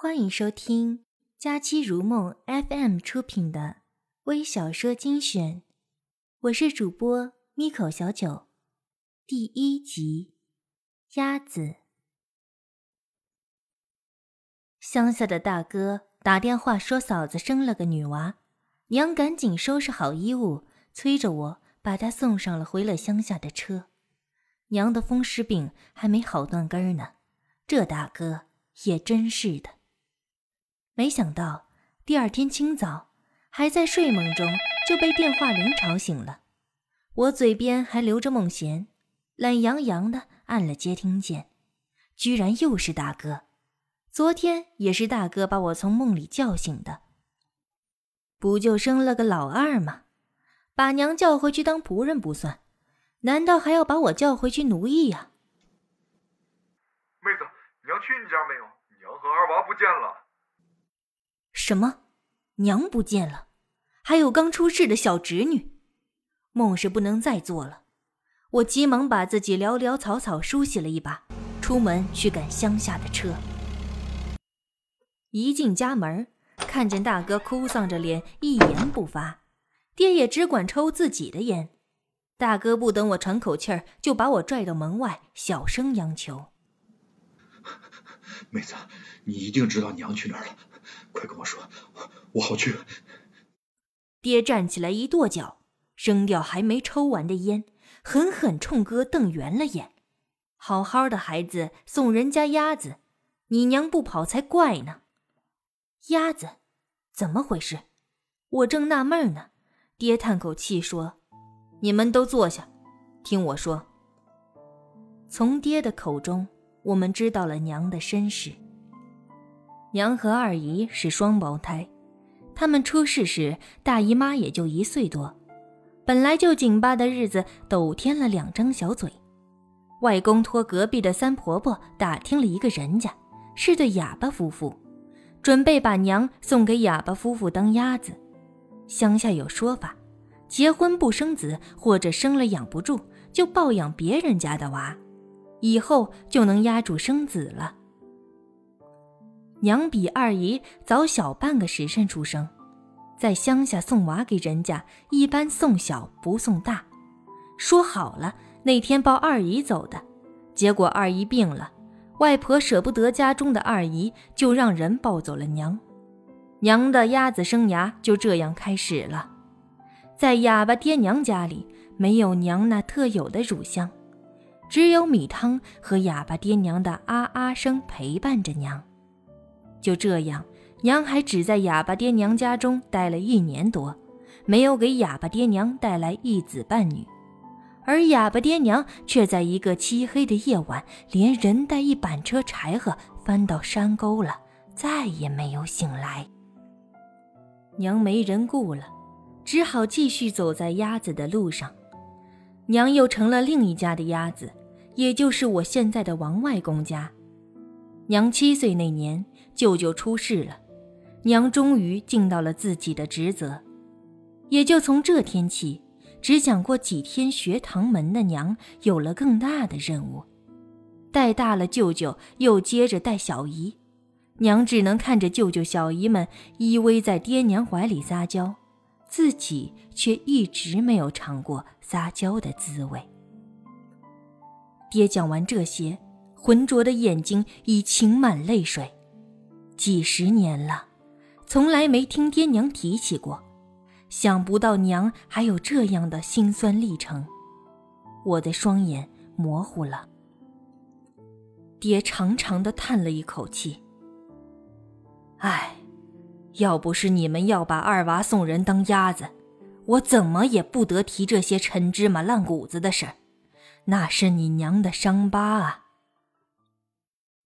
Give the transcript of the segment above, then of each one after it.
欢迎收听佳期如梦 FM 出品的微小说精选，我是主播咪口小九，第一集《鸭子》。乡下的大哥打电话说嫂子生了个女娃，娘赶紧收拾好衣物，催着我把她送上了回了乡下的车。娘的风湿病还没好断根儿呢，这大哥也真是的。没想到第二天清早，还在睡梦中就被电话铃吵醒了。我嘴边还留着梦弦，懒洋洋的按了接听键，居然又是大哥。昨天也是大哥把我从梦里叫醒的。不就生了个老二吗？把娘叫回去当仆人不算，难道还要把我叫回去奴役呀？妹子，娘去你家没有？娘和二娃不见了。什么？娘不见了，还有刚出世的小侄女，梦是不能再做了。我急忙把自己潦潦草草梳洗了一把，出门去赶乡下的车。一进家门，看见大哥哭丧着脸，一言不发，爹也只管抽自己的烟。大哥不等我喘口气儿，就把我拽到门外，小声央求：“妹子，你一定知道娘去哪儿了。”快跟我说，我好去。爹站起来一跺脚，扔掉还没抽完的烟，狠狠冲哥瞪圆了眼。好好的孩子送人家鸭子，你娘不跑才怪呢。鸭子，怎么回事？我正纳闷呢。爹叹口气说：“你们都坐下，听我说。”从爹的口中，我们知道了娘的身世。娘和二姨是双胞胎，他们出世时大姨妈也就一岁多，本来就紧巴的日子抖添了两张小嘴。外公托隔壁的三婆婆打听了一个人家，是对哑巴夫妇，准备把娘送给哑巴夫妇当鸭子。乡下有说法，结婚不生子，或者生了养不住，就抱养别人家的娃，以后就能压住生子了。娘比二姨早小半个时辰出生，在乡下送娃给人家，一般送小不送大。说好了那天抱二姨走的，结果二姨病了，外婆舍不得家中的二姨，就让人抱走了娘。娘的鸭子生涯就这样开始了。在哑巴爹娘家里，没有娘那特有的乳香，只有米汤和哑巴爹娘的啊啊声陪伴着娘。就这样，娘还只在哑巴爹娘家中待了一年多，没有给哑巴爹娘带来一子半女，而哑巴爹娘却在一个漆黑的夜晚，连人带一板车柴禾翻到山沟了，再也没有醒来。娘没人顾了，只好继续走在鸭子的路上。娘又成了另一家的鸭子，也就是我现在的王外公家。娘七岁那年。舅舅出事了，娘终于尽到了自己的职责，也就从这天起，只讲过几天学堂门的娘有了更大的任务，带大了舅舅，又接着带小姨，娘只能看着舅舅小姨们依偎在爹娘怀里撒娇，自己却一直没有尝过撒娇的滋味。爹讲完这些，浑浊的眼睛已噙满泪水。几十年了，从来没听爹娘提起过，想不到娘还有这样的辛酸历程，我的双眼模糊了。爹长长的叹了一口气：“唉，要不是你们要把二娃送人当鸭子，我怎么也不得提这些陈芝麻烂谷子的事儿，那是你娘的伤疤啊。”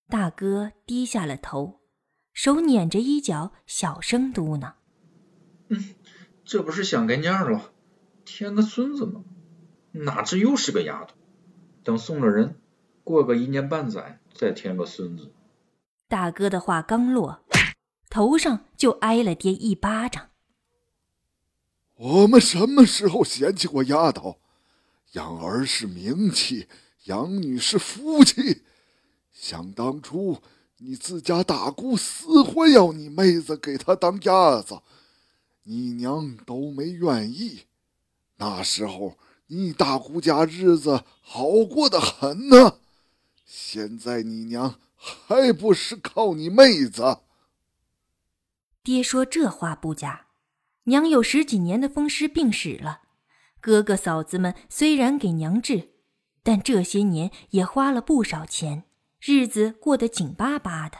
大哥低下了头。手捻着衣角，小声嘟囔：“嗯，这不是想个娘了，添个孙子吗？哪知又是个丫头。等送了人，过个一年半载，再添个孙子。”大哥的话刚落，头上就挨了爹一巴掌。我们什么时候嫌弃过丫头？养儿是名气，养女是福气。想当初。你自家大姑死活要你妹子给他当伢子，你娘都没愿意。那时候你大姑家日子好过得很呢，现在你娘还不是靠你妹子？爹说这话不假，娘有十几年的风湿病史了。哥哥嫂子们虽然给娘治，但这些年也花了不少钱，日子过得紧巴巴的。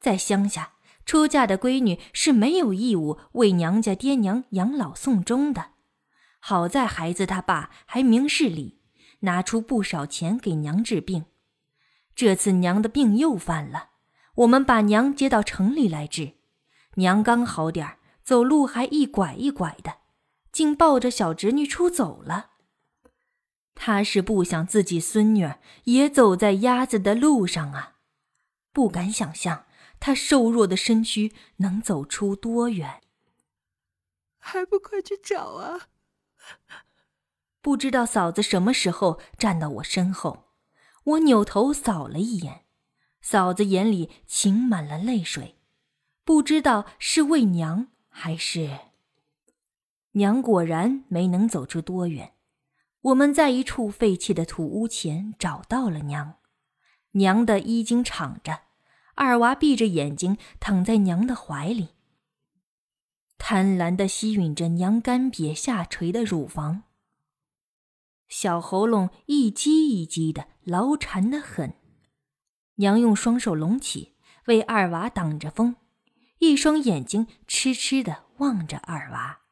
在乡下，出嫁的闺女是没有义务为娘家爹娘养老送终的。好在孩子他爸还明事理，拿出不少钱给娘治病。这次娘的病又犯了，我们把娘接到城里来治。娘刚好点儿，走路还一拐一拐的。竟抱着小侄女出走了。他是不想自己孙女儿也走在鸭子的路上啊！不敢想象他瘦弱的身躯能走出多远。还不快去找啊！不知道嫂子什么时候站到我身后，我扭头扫了一眼，嫂子眼里噙满了泪水，不知道是为娘还是……娘果然没能走出多远，我们在一处废弃的土屋前找到了娘。娘的衣襟敞着，二娃闭着眼睛躺在娘的怀里，贪婪地吸吮着娘干瘪下垂的乳房，小喉咙一击一击的，牢缠得很。娘用双手拢起，为二娃挡着风，一双眼睛痴痴地望着二娃。